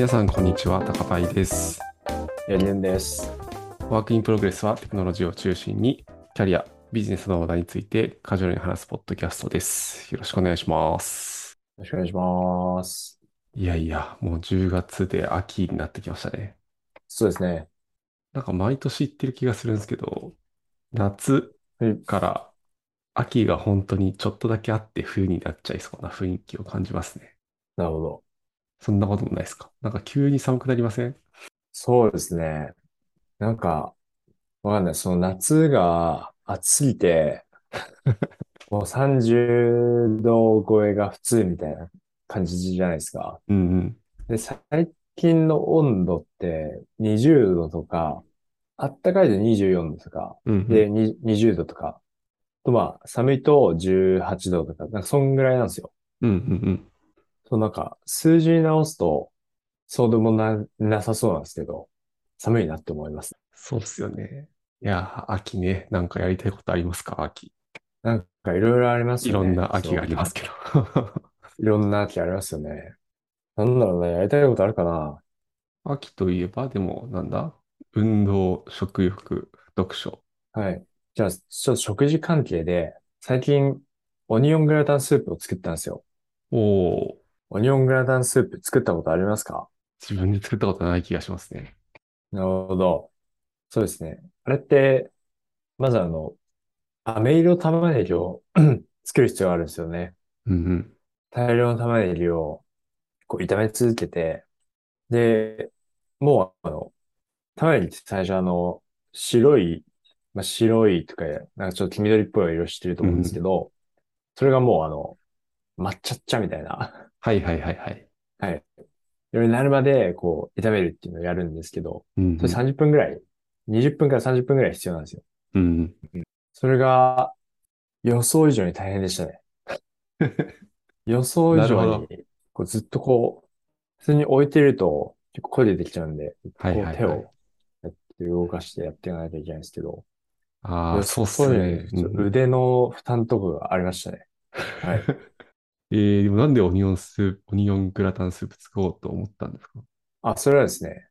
皆さん、こんにちは。高パイです。やりゅんです。ワークインプログレスはテクノロジーを中心に、キャリア、ビジネスの話題についてカジュアルに話すポッドキャストです。よろしくお願いします。よろしくお願いします。いやいや、もう10月で秋になってきましたね。そうですね。なんか毎年言ってる気がするんですけど、夏はいから秋が本当にちょっとだけあって冬になっちゃいそうな雰囲気を感じますね。なるほど。そんなこともないですか？なんか急に寒くなりません？そうですね。なんか、わかんない。その夏が暑すぎて、もう30度超えが普通みたいな感じじゃないですか。うんうん。で、最近の温度って20度とか、あったかいで24度とか、うんうん。で、に20度とか、とまあ、寒いと18度とか、なんかそんぐらいなんですよ。うんうんうん。そう、なんか、数字に直すと、そうでもな、なさそうなんですけど、寒いなって思います。そうっすよね。いや、秋ね、なんかやりたいことありますか？秋。なんか、いろいろありますいよね。ろんな秋がありますけど。いろんな秋ありますよね。なんだろうね、やりたいことあるかな？秋といえば、でも、なんだ？運動、食欲、読書。はい。じゃあ、ちょっと食事関係で、最近、オニオングラタンスープを作ったんですよ。おー、オニオングラタンスープ作ったことありますか？自分で作ったことない気がしますね。なるほど。そうですね。あれって、まずあの、飴色玉ねぎを 作る必要があるんですよね。うんうん。大量の玉ねぎをこう炒め続けて、で、もうあの、玉ねぎって最初あの、白い、まあ、白いとか、なんかちょっと黄緑っぽい色してると思うんですけど、それがもうあの、抹茶っ茶みたいな、はいはいはいはい。はい。色になるまでこう炒めるっていうのをやるんですけど、うんそれ30分ぐらい、20分から30分ぐらい必要なんですよ。うん。うん。それが予想以上に大変でしたね。予想以上に、こうずっとこう、普通に置いてると結構声出てきちゃうんで、はいはいはい手をやって動かしてやっていかないといけないんですけど、ああ、予そうっすね。腕の負担とかがありましたね。はい。えー、でもなんでオニオンスープ、オニオングラタンスープ作ろうと思ったんですか？あ、それはですね、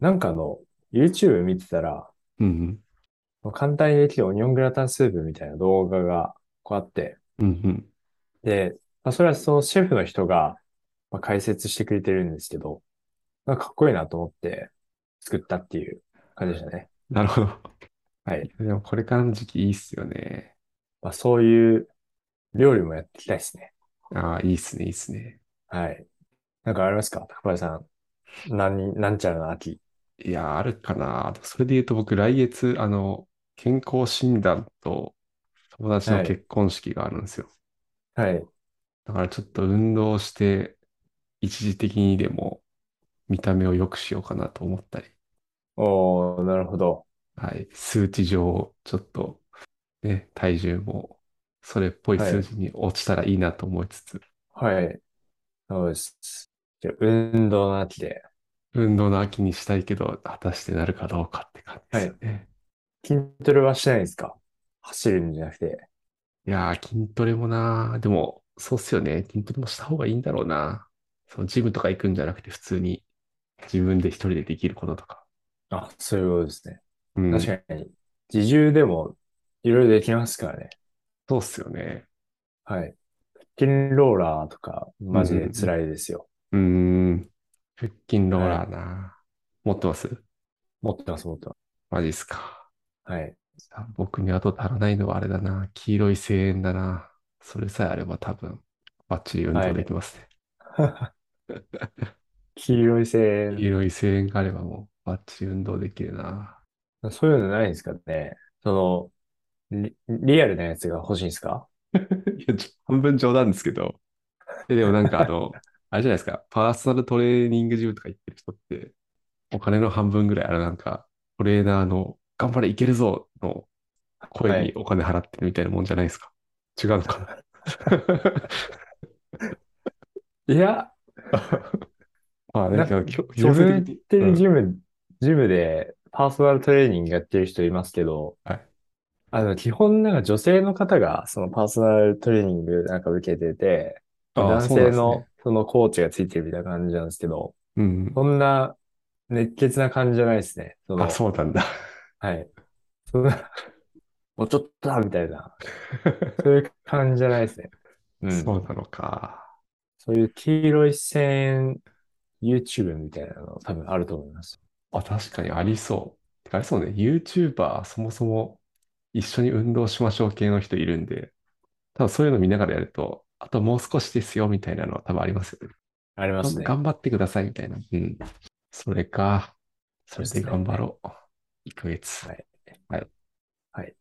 なんかあの、YouTube 見てたら、うん簡単にできるオニオングラタンスープみたいな動画がこうあって、うん。うんうん。で、まあ、それはそのシェフの人が、まあ、解説してくれてるんですけど、なんかかっこいいなと思って作ったっていう感じでしたね。なるほど。はい。でもこれからの時期いいっすよね。まあ、そういう料理もやっていきたいですね。ああ、いいっすね、いいっすね。はい。なんかありますか？高林さん。何、なんちゃらの秋。いや、あるかな。それで言うと僕、来月、あの、健康診断と友達のはい結婚式があるんですよ。はい。だからちょっと運動して、一時的にでも見た目を良くしようかなと思ったり、おー、なるほど。はい、数値上、ちょっと、ね、体重も、それっぽい数字に落ちたらいいなと思いつつ、はい。そうです。じゃあ、運動の秋で。運動の秋にしたいけど、果たしてなるかどうかって感じですよね。筋トレはしないんですか？走るんじゃなくて。いやー、筋トレもな、でも、そうっすよね。筋トレもした方がいいんだろうな。そのジムとか行くんじゃなくて、普通に自分で一人でできることとか。あ、そういうことですね。うん、確かに。自重でもいろいろできますからね。そうっすよね。はい。腹筋ローラーとか、マジで辛いですよ。うーん。腹筋ローラーな。持ってます？持ってます、持ってまマジっすか。す。はい。さ僕にあと足らないのはあれだな。黄色い声援だな。それさえあれば多分、バッチリ運動できますね。黄色い線黄。色い声援があればもう、バッチリ運動できるな。そういうのないんですかね。その、リ、リアルなやつが欲しいんですか？いや、半分冗談ですけど。えでもなんかあの、あれじゃないですか。パーソナルトレーニングジムとか行ってる人って、お金の半分ぐらい、あれなんか、トレーナーの、頑張れ、いけるぞの声にお金払ってるみたいなもんじゃないですか。違うのかな？いや、まあね、なけど強自強制分的に。でうんジム、ジムでパーソナルトレーニングやってる人いますけど、はいあの、基本なんか女性の方がそのパーソナルトレーニングなんか受けてて、ああ男そうなんですね性のそのコーチがついてるみたいな感じなんですけど、うん。そんな熱血な感じじゃないですね。そあ、の、そうなんだ。はい。そんな、もうちょっとだみたいな、そういう感じじゃないですね。うん。そうなのか。そういう黄色い線 YouTube みたいなの多分あると思います。あ、確かにありそう。てかありそうね。YouTuber そもそも一緒に運動しましょう系の人いるんで、多分そういうの見ながらやると、あともう少しですよみたいなのは多分ありますよね。ありますね。頑張ってくださいみたいな。うん。それか。それで頑張ろう。1ヶ月。はい。はい。はい。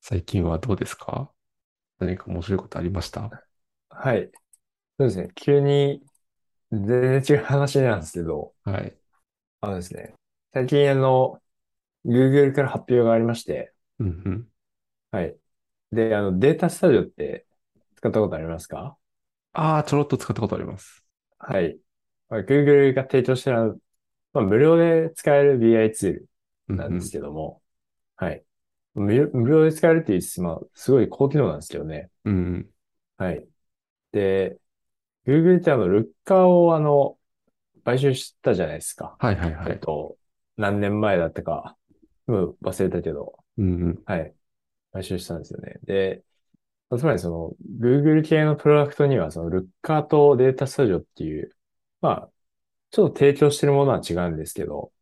最近はどうですか？何か面白いことありました？はい。そうですね。急に全然違う話なんですけど、はい。あのですね、最近あの、Google から発表がありまして、うんうん。はい。で、あの、データスタジオって使ったことありますか？ああ、ちょろっと使ったことあります。はい。まあ Google が提供してる、まあ、無料で使える BI ツールうんなんですけども、はい。無料無料で使えるって言いつつ、まあ、すごい高機能なんですけどね。うん。うんはい。で、Google ってあの、ルッカーをあの、買収したじゃないですか。はいはいはい。えっと、何年前だったか、うん、忘れたけど、うんうん。はい。買収したんですよね。で、まあつまりその、Google 系のプロダクトには、その、ルッカーとデータスタジオっていう、まあ、ちょっと提供してるものは違うんですけど、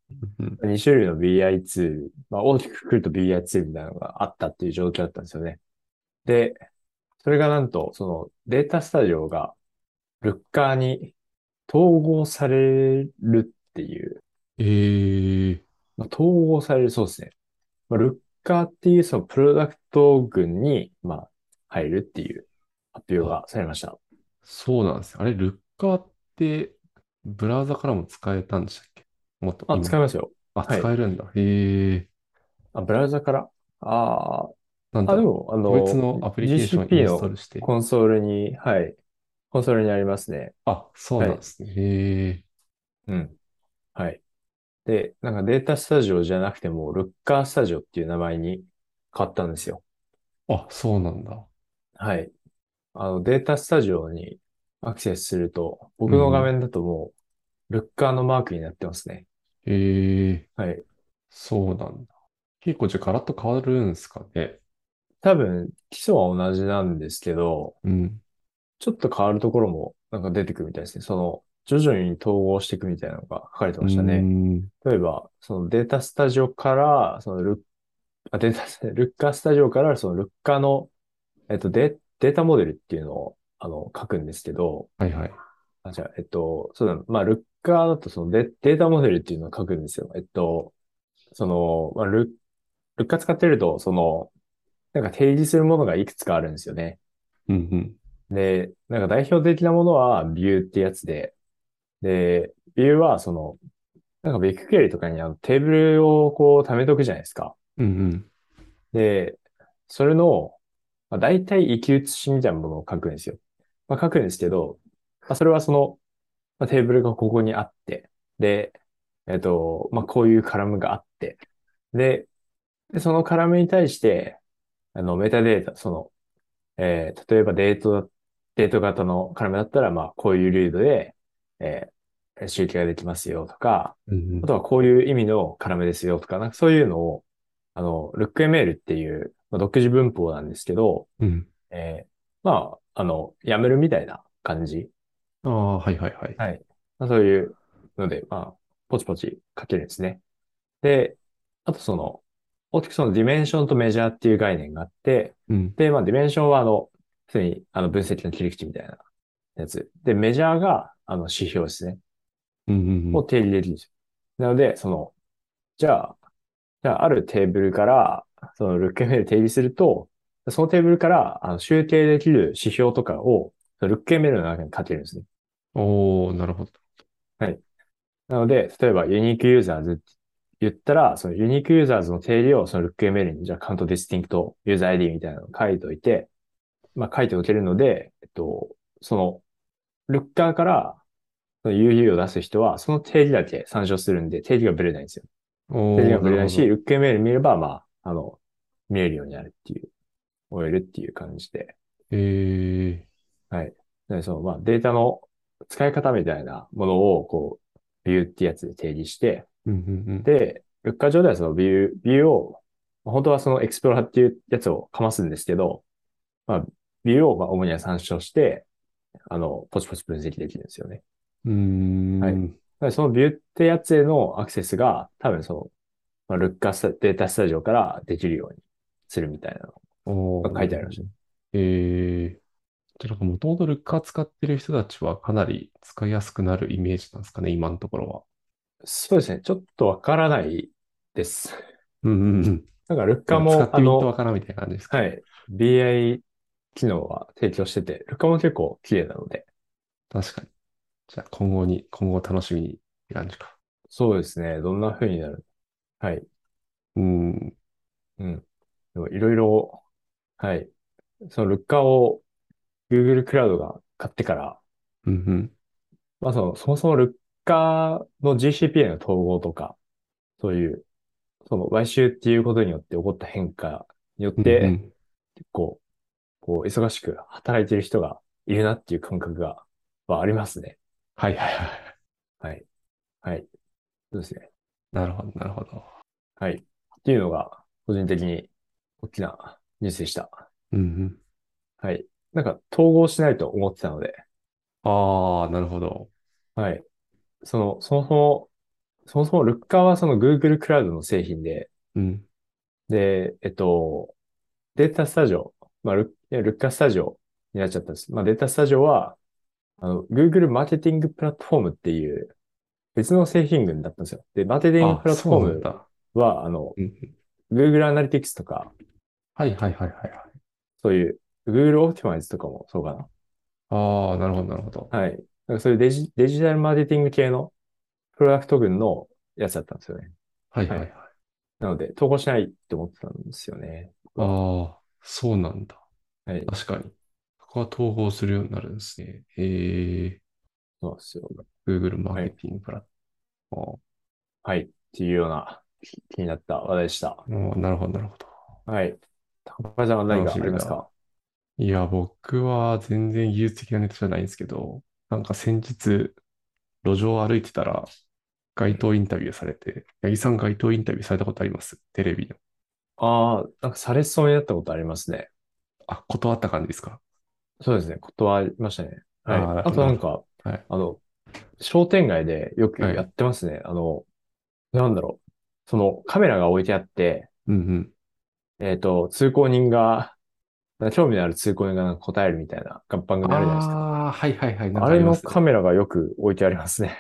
うん2種類の BI ツール、まあ、大きくくると BI ツールみたいなのがあったっていう状況だったんですよね。で、それがなんと、そのデータスタジオがルッカーに統合されるっていう、ええまあ、統合されるそうですね。まあ、カーっていうそのプロダクト群に、まあ、入るっていう発表がされました。そうなんですよ。あれ、ルッカーって、ブラウザからも使えたんでしたっけ？もっとあ、今使いますよ。あ、はい使えるんだ。へえ。あ、ブラウザから？ああ、あ、なんだろでも、あう。の、個別のアプリケーションインストーのルして。コンソールに、はい。コンソールにありますね。あ、そうなんですね。へえ。うん。はい。で、なんかデータスタジオじゃなくても、ルッカースタジオっていう名前に変わったんですよ。あ、そうなんだ。はい。あの、データスタジオにアクセスすると、僕の画面だともう、ルッカーのマークになってますね。へえ。はい。そうなんだ。結構じゃあガラッと変わるんですかね。多分、基礎は同じなんですけど、うん。ちょっと変わるところもなんか出てくるみたいですね。その、徐々に統合していくみたいなのが書かれてましたね。ん。例えば、そのデータスタジオから、そのルッ、あ、データ、ルッカースタジオから、そのルッカーの、えっと、デ、データモデルっていうのを、あの、書くんですけど、はいはい。あ、じゃあ、えっと、そうだ、まあ、ルッカーだとそのデ、データモデルっていうのを書くんですよ。えっと、その、まあ、ル、ルッカー使ってると、その、なんか提示するものがいくつかあるんですよね。うんうん。で、なんか代表的なものはビューってやつで、で、ビューはその、なんかビッグクエリとかにあのテーブルをこう貯めとくじゃないですか。うんうん。で、それの、まあ、大体行き写しみたいなものを書くんですよ。まあ、書くんですけど、まあ、それはその、まあ、テーブルがここにあって、で、えっと、まあ、こういうカラムがあって、で、で、そのカラムに対して、あの、メタデータ、その、えー例えばデートだ、デート型のカラムだったら、まあ、こういうルードで、えー集計ができますよとか、うんうんあとはこういう意味のカラムですよとか、なんかそういうのを、あの、LookML っていう、まあ、独自文法なんですけど、うん。えーまあ、あの、やめるみたいな感じ。ああ、はいはいはい。はい。まあ、そういうので、まあ、ポチポチ書けるんですね。で、あとその、大きくそのディメンションとメジャーっていう概念があって、うん。で、まあ、ディメンションはあの、普通にあの分析の切り口みたいなやつ。で、メジャーがあの指標ですね。を定義できるんですよ。なので、その、じゃあ、じゃあ、あるテーブルから、その LookML 定義すると、そのテーブルから、あの、集計できる指標とかを、その LookML の中に書けるんですね。おー、なるほど。なので、例えば、 unique users って言ったら、その unique users の定義をその LookML に、じゃあ、 count distinct user ID みたいなのを書いておいて、まあ、書いておけるので、えっと、その、Looker から、その UU を出す人は、その定義だけ参照するんで、定義がブレないんですよ。定義がぶれないし、なる LookML 見れば、まあ、あの、見えるようになるっていう、終えるっていう感じで。えはい。で、その、まあ、データの使い方みたいなものを、こう、ビューってやつで定義して、うんうんうん。で、ルッカー上ではそのビュー、ビューを、本当はそのエクスプローラーっていうやつをかますんですけど、まあ、ビューをまあ主には参照して、あの、ポチポチ分析できるんですよね。うーん。はいそのビューってやつへのアクセスが、多分その、まあ、ルッカースタデータスタジオからできるようにするみたいなのが書いてありました。えー。じゃあなんかもともとルッカー使ってる人たちはかなり使いやすくなるイメージなんですかね、今のところは。そうですね。ちょっとわからないです。うんうんうん。なんかルッカも、あってみるとわの、からんみたいな感じですか？はい、BI 機能は提供してて、ルッカーも結構綺麗なので、確かに。じゃあ今後に、今後楽しみにって感じか。そうですね。どんな風になる？はい。うん。うん。でもいろいろ、はい。そのルッカーを Google クラウドが買ってから、うんうん。まあその、そもそもルッカーの GCP への統合とか、そういう、その買収っていうことによって起こった変化によっうんう結構、こう、忙しく働いてる人がいるなっていう感覚が、はありますね。はいはいはい。はい。はい。そうですね。なるほど、なるほど。はい。っていうのが、個人的に大きなニュースでした。うんうん。はい。なんか、統合しないと思ってたので、ああ、なるほど。はい。その、そもそも、そもそもルッカーはその Google クラウドの製品で、うん。で、えっと、データスタジオ、まあ、ルルッカースタジオになっちゃったんです。まあ、データスタジオは、あの、Google マーケティングプラットフォームっていう別の製品群だったんですよ。で、マーケティングあプラットフォーム。は、あの。Google アナリティクスとか、はいはいはいはいはい。そういう Google オプティマイズとかもそうかな。ああ、なるほどなるほど。はい。なんかそういうデジ、デジタルマーケティング系のプロダクト群のやつだったんですよね。はいはいはい。なので、投稿しないって思ってたんですよね。ああ、そうなんだ。はい。確かに。そこは統合するようになるんですね。えそうですよ。ー、Google マーケティングプラットはい。っていうような気気になった話題でした。なるほどなるほど。はい。高橋さんは何かありますか？いや、僕は全然技術的なネタじゃないんですけど、なんか先日、路上を歩いてたら、街頭インタビューされて、八木さん街頭インタビューされたことあります？テレビの。ああ、なんかされそうになったことありますね。あ、断った感じですか？そうですね。断りましたね。はい。ああとなんか、はい。あの、商店街でよくはいやってますね。あの、なんだろう。そのカメラが置いてあって、うんうん。えっと、通行人が、興味のある通行人が答えるみたいな番組あるじゃないですか。ああ、はいはいはい。なんかあれのカメラがよく置いてありますね。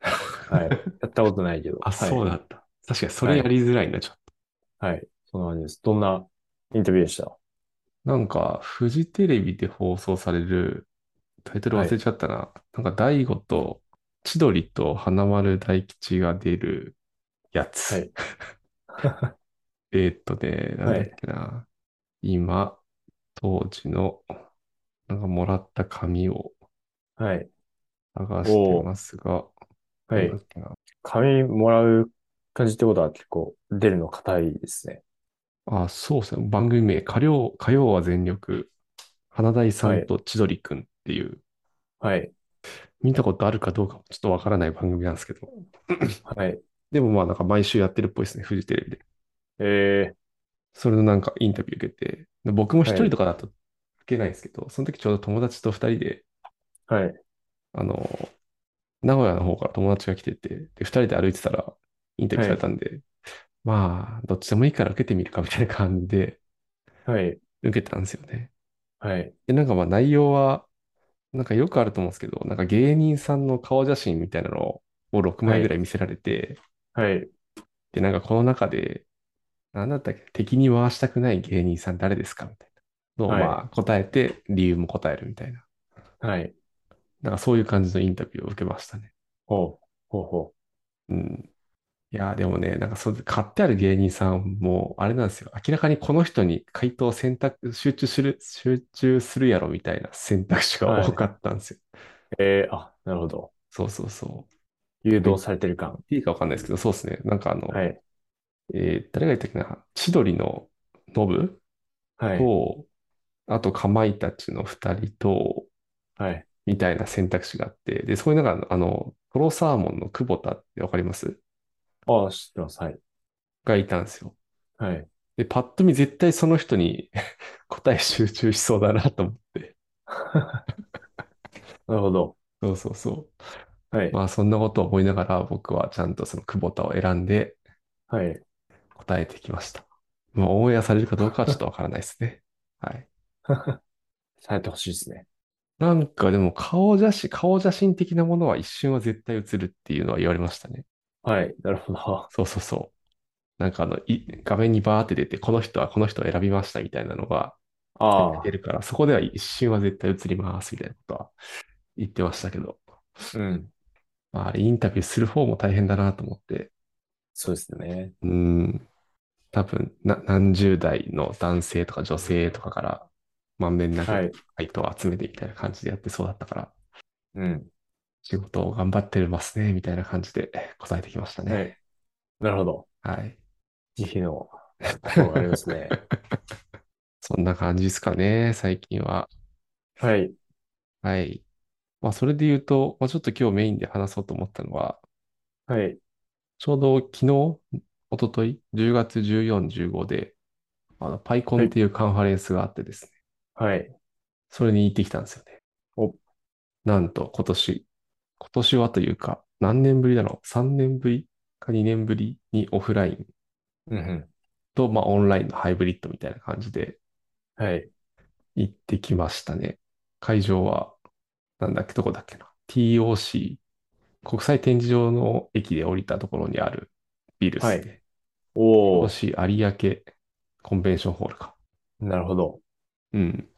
はい。やったことないけど。あ、はいそうだった。確かにそれやりづらいな、ちょっと。はい。そんな感じです。どんなインタビューでした？なんか、フジテレビで放送される、タイトル忘れちゃったな。なんか、大悟と千鳥と花丸大吉が出るやつ。はい えーっとね、なんだっけな。今、当時の、なんかもらった紙をはい。探してますが、はいなんだ。っけな。紙もらう感じってことは結構出るの硬いですね。あ、そうですね。番組名、火曜、火曜は全力、花大さんと千鳥くんっていう、はい。見たことあるかどうかもちょっとわからない番組なんですけど、はい。でもまあなんか毎週やってるっぽいですね、フジテレビで。えそれのなんかインタビュー受けて、で僕も一人とかだと受けないんですけど、その時ちょうど友達と二人で、ー、はい。あの、名古屋の方から友達が来てて、で、二人で歩いてたらインタビューされたんで、まあ、どっちでもいいから受けてみるかみたいな感じではい。受けたんですよね。はい。で、なんかまあ内容は、なんかよくあると思うんですけど、なんか芸人さんの顔写真みたいなのを6枚ぐらい見せられて、はい。で、なんかこの中で、なんだったっけ、敵に回したくない芸人さん誰ですかみたいなのをはいまあ答えて、理由も答えるみたいな。はい。なんかそういう感じのインタビューを受けましたね。ほう。ほうほうん。いやー、でもね、なんかそう、買ってある芸人さんも、あれなんですよ。明らかにこの人に回答選択、集中する、集中するやろみたいな選択肢が多かったんですよ。う。えー、あ、なるほど。そうそうそう。誘導されてる感。いいかわかんないですけど、そうですね。なんかあの、はい。えー誰が言ったっけな、千鳥のノブはい。と、あとかまいたちの二人と、はい。みたいな選択肢があって、で、そういうのが、あの、トロサーモンの久保田ってわかります？ああ、知ってます。はい。がいたんですよ。はい。で、パッと見絶対その人に 答え集中しそうだなと思って。なるほど。そうそうそう。はい。まあそんなことを思いながら僕はちゃんとその久保田を選んではい。答えてきました。まあオンエアされるかどうかはちょっとわからないですね。はい。されてほしいですね。なんかでも顔写真、顔写真的なものは一瞬は絶対映るっていうのは言われましたね。はい。なるほど。そうそうそう。なんかあの、い画面にバーって出て、この人はこの人を選びましたみたいなのがああ。出るから、そこでは一瞬は絶対映りますみたいなことは言ってましたけど。うん。まあ、あれインタビューする方も大変だなと思って。そうですね。うん。多分な、何十代の男性とか女性とかからまんべんなくはい。回答を集めてみたいな感じでやってそうだったから、うん。仕事を頑張ってますね、みたいな感じで答えてきましたはい。ね。なるほど。はい。慈悲の 心がありますね。そんな感じですかね、最近は。はい。はい。まあ、それで言うと、まあ、ちょっと今日メインで話そうと思ったのは、はい。ちょうど昨日、一昨日10月14、15で、あの、パイコンってはい。いうカンファレンスがあってですね、はい。それに行ってきたんですよね。お、なんと今年、今年はというか、何年ぶりだろう ?3 年ぶりか2年ぶりにオフラインうんうん。と、まあ、オンラインのハイブリッドみたいな感じではい。行ってきましたね。会場は、なんだっけ、どこだっけな？TOC、国際展示場の駅で降りたところにあるビルではい。すね。おー。TOC 有明コンベンションホールか。なるほど。うん。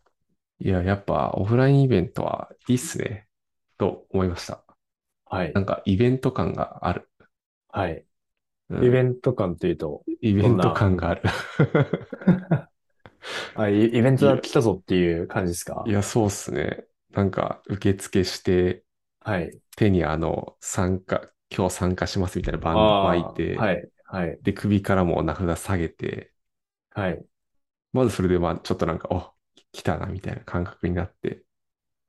いや、やっぱオフラインイベントはいいっすね。と思いました。はい。なんかイベント感がある。はい。イベうん。ント感というと、イベント感がある。あ、イ、イベントが来たぞっていう感じですか？いや、そうっすね。なんか受付して、はい。手にあの、参加、今日参加しますみたいなバンド巻いて、はい。はい。で、首からも名札下げて、はい。まずそれでまあ、ちょっとなんか、お、来たな、みたいな感覚になって、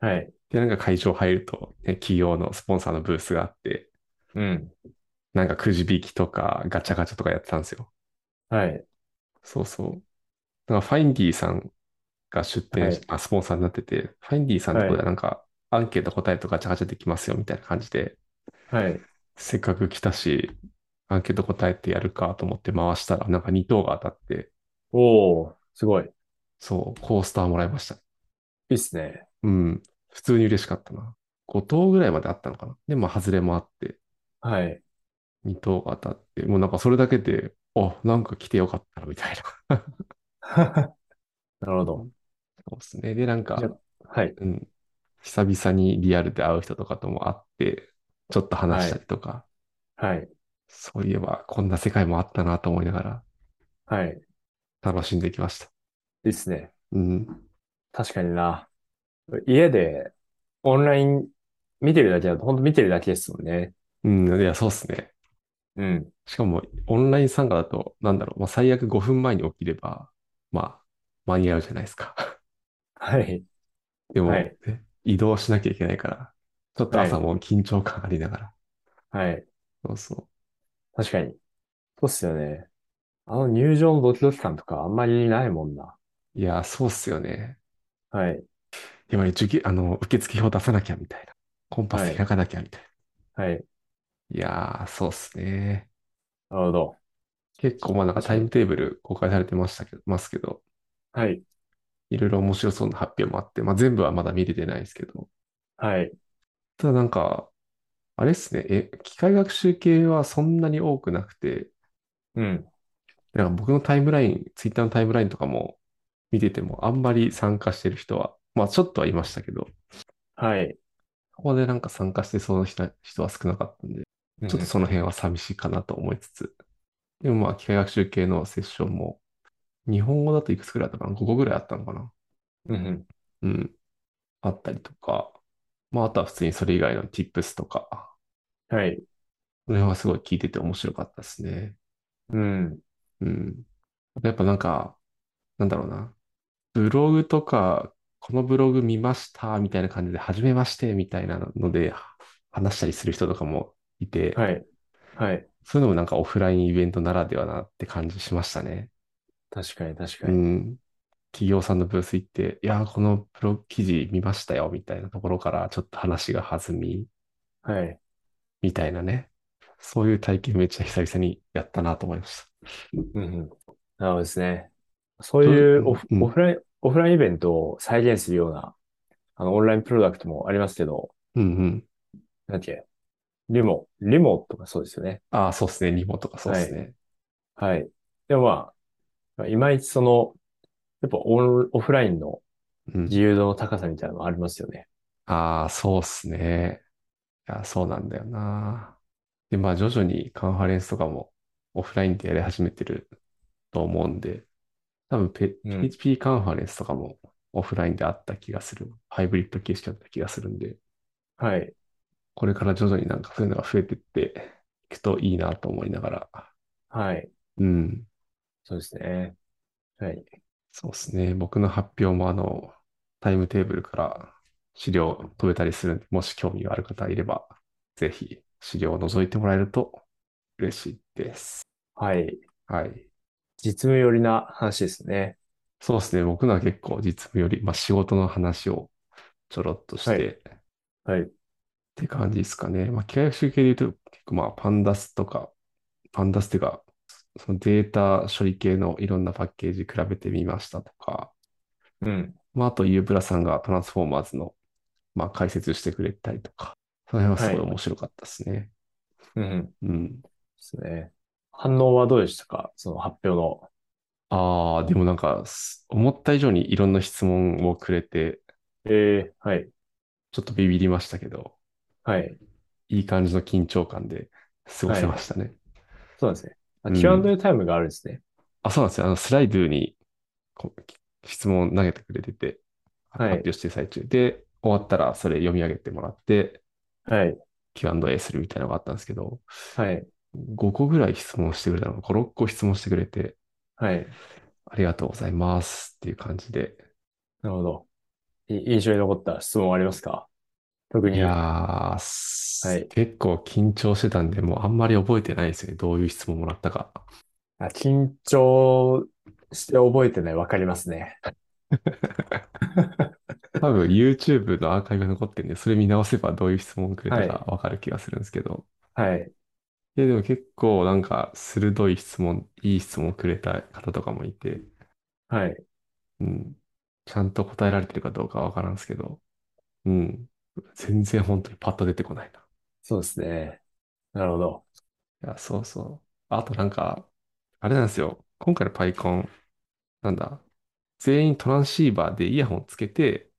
はい。で、なんか会場入ると、ね、企業のスポンサーのブースがあって、うん。なんかくじ引きとかガチャガチャとかやってたんですよ。はい。そうそう。なんかファインディさんが出店し、はい。あ、スポンサーになってて、ファインディさんのところではい。なんかアンケート答えとガチャガチャできますよみたいな感じで、はい。せっかく来たし、アンケート答えてやるかと思って回したら、なんか2等が当たって、おー、すごい。いそう、コースターもらいました。いっすね。うん。普通に嬉しかったな。5等ぐらいまであったのかな。で、まあ、外れもあって、はい。2等が当たって、もうなんかそれだけで、あ、なんか来てよかったな、みたいな。なるほど。うんそうですね。で、なんか、はい。うん、久々にリアルで会う人とかとも会って、ちょっと話したはい。りとか、はい。そういえばこんな世界もあったなと思いながらはい。楽しんできました。いいっすね。うん。確かにな。家でオンライン見てるだけだと、本当見てるだけですもんね。うん、いや、そうっすね。うん。しかも、オンライン参加だと、なんだろう、まあ、最悪5分前に起きれば、まあ、間に合うじゃないですか。はい。でも、はい。ね移動しなきゃいけないから、ちょっとはい。朝も緊張感ありながら。はい。そうそ確かに。そうっすよね。あの入場のドキドキ感とかあんまりないもんな。う。いや、そうっすよね。はい。でも、受け、あの、受付表出さなきゃみたいな。コンパはい。ス開かなきゃみたいな。はい。いやー、そうっすね。なるほど。結構、まあなんか。タイムテーブル公開されてましたけど、ますけど、はい。いろいろ面白そうな発表もあって、まあ全部はまだ見れてないですけど、はい。ただなんか、あれっすね、え、機械学習系はそんなに多くなくて、うん。なんか僕のタイムライン、ツイッターのタイムラインとかも見てても、あんまり参加してる人は、まあちょっとはいましたけど、はい。ここでなんか参加してそうな人人は少なかったんで、うん。ちょっとその辺は寂しいかなと思いつつ、でもまあ機械学習系のセッションも、日本語だといくつくらいあったかな ?5 個ぐらいあったのかな？うん。うん。あったりとか、まああとは普通にそれ以外の tips とか、はい。この辺はすごい聞いてて面白かったですね。うん。うん。やっぱなんか、なんだろうな。ブログとかこのブログ見ました、みたいな感じで、はじめまして、みたいなので、話したりする人とかもいて、はい。はい。そういうのもなんかオフラインイベントならではなって感じしましたね。確かに確かうに。ん。企業さんのブース行って、いやー、このブログ記事見ましたよ、みたいなところからちょっと話が弾み、はい。みたいなね。そういう体験めっちゃ久々にやったなと思いました。うんうん。なるほどですね。そういうオフうんオフライン、オフラインイベントを再現するような、あの、オンラインプロダクトもありますけど、うんうん。なんていうリモ、リモとかそうですよね。ああ、そうですね。リモとかそうですね。はい。でもまあ、いまいちその、やっぱオンオフラインのうん。自由度の高さみたいなのがありますよね。ああ、そうっすね。いや、そうなんだよな。で、まあ、徐々にカンファレンスとかもオフラインでやり始めてると思うんで、多分ペ、うん PHP カンファレンスとかもオフラインであった気がする。ハイブリッド形式だった気がするんで、はい。これから徐々になんかそういうのが増えてっていくといいなと思いながら。はい。うん。そうですね。はい。そうですね。僕の発表もあの、タイムテーブルから資料を飛べたりするんで、もし興味がある方いれば、ぜひ資料を覗いてもらえると嬉しいです。はい。はい。実務寄りな話ですね。そうですね。僕のは結構実務より、まあ仕事の話をちょろっとして、はいっはい。て感じですかね。まあ、機械学習系で言うと、結構まあ、パンダスとか、パンダスっていうか、そのデータ処理系のいろんなパッケージ比べてみましたとか、うん。まあ、あと、ユーブラさんがトランスフォーマーズの、まあ、解説してくれたりとか、その辺はすごいはい面白かったですね。うん。でうん。すね。反応はどうでしたか？その発表の。ああ、でもなんか、す思った以上にいろんな質問をくれて、ええはい。ちょっとビビりましたけど、はい。いい感じの緊張感で過ごせましたね。そうなんですね。あうん Q&A タイムがあるんですね。あ、そうなんですよ。あの、スライドに質問を投げてくれてて、はい発表してる最中で、終わったらそれ読み上げてもらって、はい。Q&A するみたいなのがあったんですけど、はい。5個ぐらい質問してくれたのか、5、6個質問してくれて、はい。ありがとうございますっていう感じで。なるほど。い印象に残った質問ありますか？特に。いやはい結構緊張してたんで、もうあんまり覚えてないですね。どういう質問もらったか。あ緊張して覚えてない。わかりますね。多分 YouTube のアーカイブが残ってるんで、それ見直せばどういう質問くれたかわかる気がするんですけど。はい。いや、でも結構なんか鋭い質問、いい質問くれた方とかもいて、はい。うん。ちゃんと答えられてるかどうかわからんですけど、うん。全然本当にパッと出てこないな。そうですね。なるほど。いや、そうそう。あとなんか、あれなんですよ。今回の PyCon、なんだ、全員トランシーバーでイヤホンつけて、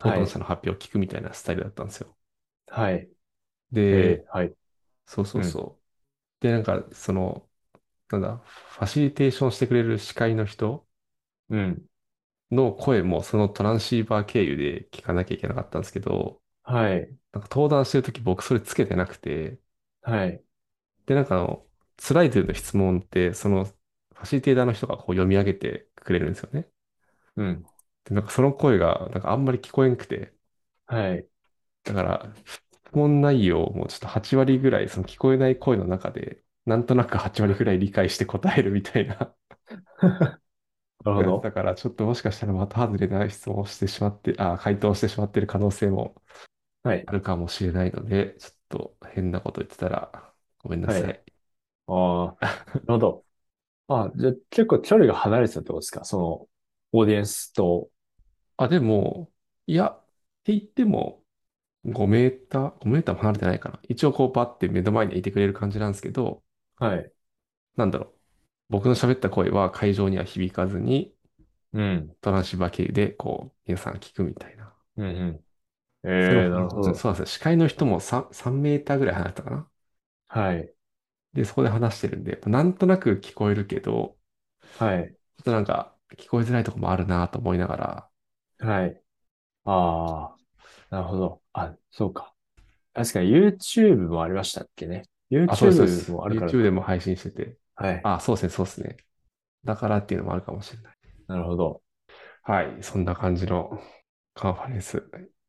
登は者の発表を聞くみたいなスタイルだったんですよ。はい。で、えーはい。そうそうそう。で、なんか、その、なんだ、ファシリテーションしてくれる司会の人うん。の声もそのトランシーバー経由で聞かなきゃいけなかったんですけど、はい。なんか登壇してるとき僕それつけてなくて、はい。で、なんかあの、スライドの質問って、その、ファシリテーターの人がこう読み上げてくれるんですよね。うん。で、なんかその声が、なんかあんまり聞こえんくて、はい。だから、質問内容もちょっと8割ぐらい、その聞こえない声の中で、なんとなく8割ぐらい理解して答えるみたいな。なるほど。だから、ちょっともしかしたらまた外れない質問をしてしまって、あ、回答してしまってる可能性もはい。あるかもしれないので、ちょっと変なこと言ってたらごめんなさい。はいああ、なるほど。あ、じゃあ結構距離が離れてたってことですか？その、オーディエンスと。あ、でも、いや、って言っても、5メーター、5メーターも離れてないかな。一応こうパッて目の前にいてくれる感じなんですけど、はい。なんだろう。僕の喋った声は会場には響かずに、うん。トランシーバー経由でこう、皆さん聞くみたいな。うんうん。そええなるほど。そうなんですよ。司会の人も 3, 3メーターぐらい離れたかな。はい。で、そこで話してるんで、なんとなく聞こえるけど、はい。ちょっとなんか聞こえづらいとこもあるなと思いながら、はい。ああ、なるほど。あ、そうか。確かに YouTube もありましたっけね。あ、そうです、そうです。YouTube もあるから YouTube でも配信してて。はい。あ、そうですね、そうですね。だからっていうのもあるかもしれない。なるほど。はい、そんな感じのカンファレンス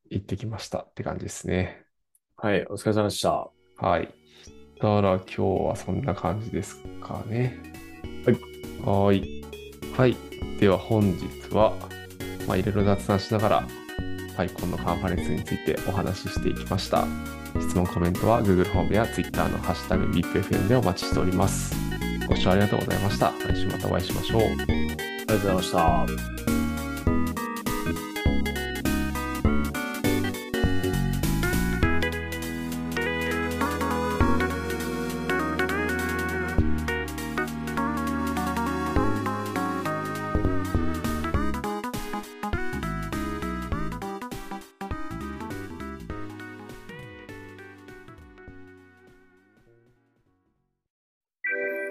行ってきましたって感じですね。はい、お疲れ様でした。はい。たら今日はそんな感じですかね。はい。はい。はい。では本日は、まあいろいろ雑談しながら、PyCon のカンファレンスについてお話ししていきました。質問、コメントは Google ホームや Twitter のハッシュタグ #BPFM でお待ちしております。ご視聴ありがとうございました。来週またお会いしましょう。ありがとうございました。